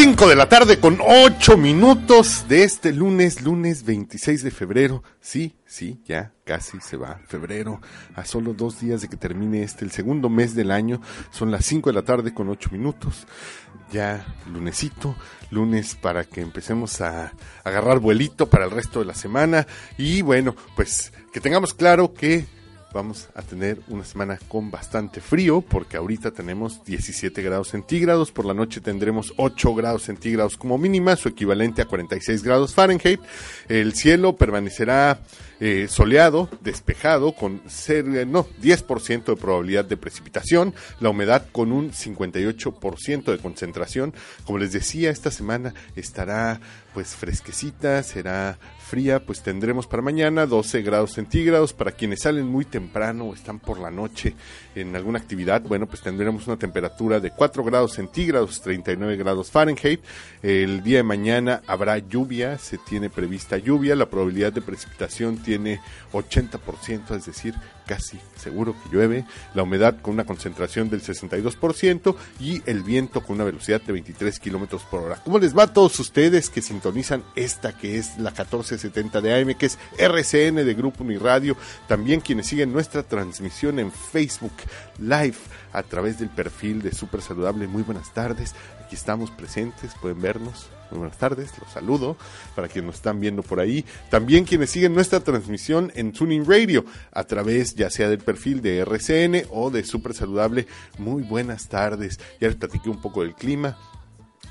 5 de la tarde con 8 minutos de este lunes, lunes 26 de febrero. Sí, sí, ya casi se va febrero. A solo dos días de que termine este, el segundo mes del año. Son las 5 de la tarde con 8 minutos. Ya lunesito, lunes para que empecemos a agarrar vuelito para el resto de la semana. Y bueno, pues que tengamos claro que vamos a tener una semana con bastante frío porque ahorita tenemos 17 grados centígrados, por la noche tendremos 8 grados centígrados como mínima, su equivalente a 46 grados Fahrenheit. El cielo permanecerá eh, soleado, despejado, con ser, eh, no, 10% de probabilidad de precipitación, la humedad con un 58% de concentración. Como les decía, esta semana estará pues fresquecita, será fría, pues tendremos para mañana 12 grados centígrados. Para quienes salen muy temprano o están por la noche en alguna actividad, bueno, pues tendremos una temperatura de 4 grados centígrados, 39 grados Fahrenheit. El día de mañana habrá lluvia, se tiene prevista lluvia, la probabilidad de precipitación tiene 80%, es decir, casi seguro que llueve, la humedad con una concentración del 62% y el viento con una velocidad de 23 kilómetros por hora. ¿Cómo les va a todos ustedes que sintonizan esta que es la 1470 de AM, que es RCN de Grupo Uniradio? También quienes siguen nuestra transmisión en Facebook Live a través del perfil de Super Saludable. Muy buenas tardes, aquí estamos presentes, pueden vernos. Muy buenas tardes, los saludo para quienes nos están viendo por ahí. También quienes siguen nuestra transmisión en Tuning Radio a través ya sea del perfil de RCN o de Super Saludable. Muy buenas tardes. Ya les platiqué un poco del clima.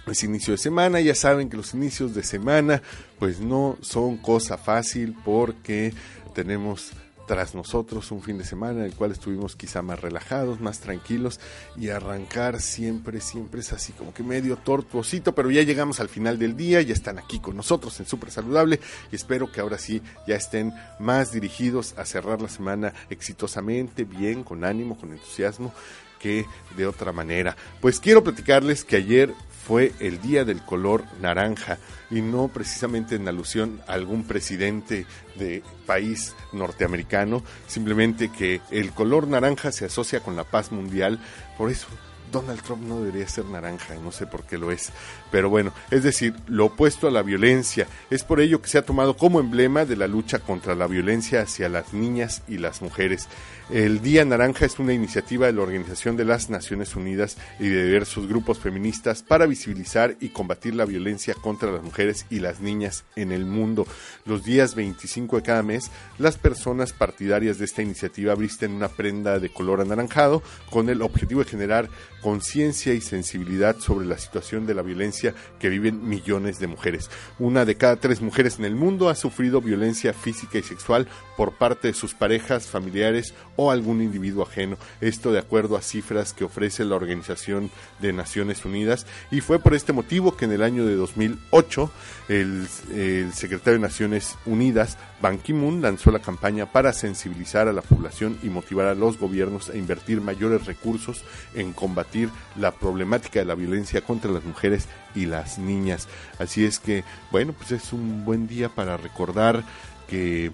Es inicio de semana, ya saben que los inicios de semana pues no son cosa fácil porque tenemos tras nosotros un fin de semana en el cual estuvimos quizá más relajados, más tranquilos y arrancar siempre, siempre es así como que medio tortuosito, pero ya llegamos al final del día, ya están aquí con nosotros en Súper Saludable y espero que ahora sí ya estén más dirigidos a cerrar la semana exitosamente, bien, con ánimo, con entusiasmo que de otra manera. Pues quiero platicarles que ayer fue el día del color naranja y no precisamente en alusión a algún presidente de país norteamericano, simplemente que el color naranja se asocia con la paz mundial, por eso Donald Trump no debería ser naranja, no sé por qué lo es. Pero bueno, es decir, lo opuesto a la violencia. Es por ello que se ha tomado como emblema de la lucha contra la violencia hacia las niñas y las mujeres. El Día Naranja es una iniciativa de la Organización de las Naciones Unidas y de diversos grupos feministas para visibilizar y combatir la violencia contra las mujeres y las niñas en el mundo. Los días 25 de cada mes, las personas partidarias de esta iniciativa visten una prenda de color anaranjado con el objetivo de generar conciencia y sensibilidad sobre la situación de la violencia que viven millones de mujeres. Una de cada tres mujeres en el mundo ha sufrido violencia física y sexual por parte de sus parejas, familiares o algún individuo ajeno. Esto de acuerdo a cifras que ofrece la Organización de Naciones Unidas. Y fue por este motivo que en el año de 2008 el, el secretario de Naciones Unidas, Ban Ki-moon, lanzó la campaña para sensibilizar a la población y motivar a los gobiernos a invertir mayores recursos en combatir la problemática de la violencia contra las mujeres y las niñas. Así es que, bueno, pues es un buen día para recordar que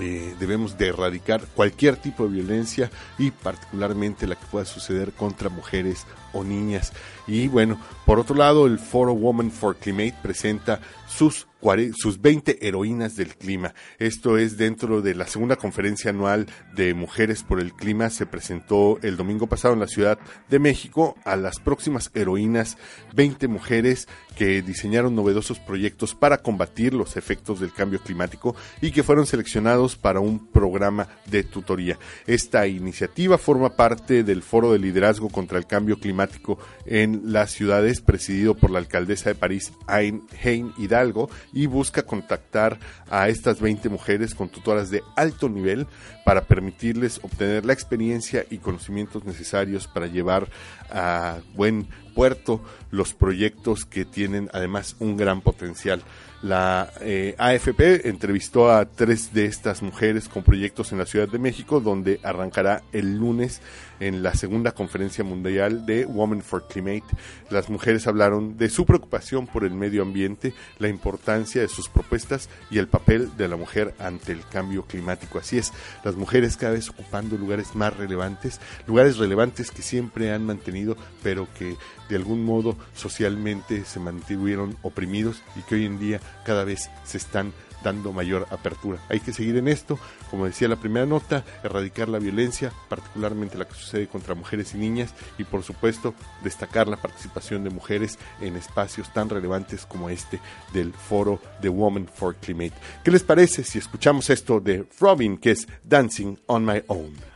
eh, debemos de erradicar cualquier tipo de violencia y particularmente la que pueda suceder contra mujeres niñas. Y bueno, por otro lado, el Foro Woman for Climate presenta sus, sus 20 heroínas del clima. Esto es dentro de la segunda conferencia anual de Mujeres por el Clima. Se presentó el domingo pasado en la Ciudad de México a las próximas heroínas, 20 mujeres que diseñaron novedosos proyectos para combatir los efectos del cambio climático y que fueron seleccionados para un programa de tutoría. Esta iniciativa forma parte del Foro de Liderazgo contra el Cambio Climático en las ciudades, presidido por la alcaldesa de París, Hein Hidalgo, y busca contactar a estas 20 mujeres con tutoras de alto nivel para permitirles obtener la experiencia y conocimientos necesarios para llevar a buen puerto los proyectos que tienen además un gran potencial. La eh, AFP entrevistó a tres de estas mujeres con proyectos en la Ciudad de México, donde arrancará el lunes en la segunda conferencia mundial de Women for Climate. Las mujeres hablaron de su preocupación por el medio ambiente, la importancia de sus propuestas y el papel de la mujer ante el cambio climático. Así es, las mujeres cada vez ocupando lugares más relevantes, lugares relevantes que siempre han mantenido, pero que de algún modo socialmente se mantuvieron oprimidos y que hoy en día cada vez se están dando mayor apertura. Hay que seguir en esto, como decía la primera nota, erradicar la violencia, particularmente la que sucede contra mujeres y niñas, y por supuesto destacar la participación de mujeres en espacios tan relevantes como este del foro de Women for Climate. ¿Qué les parece si escuchamos esto de Robin, que es Dancing on My Own?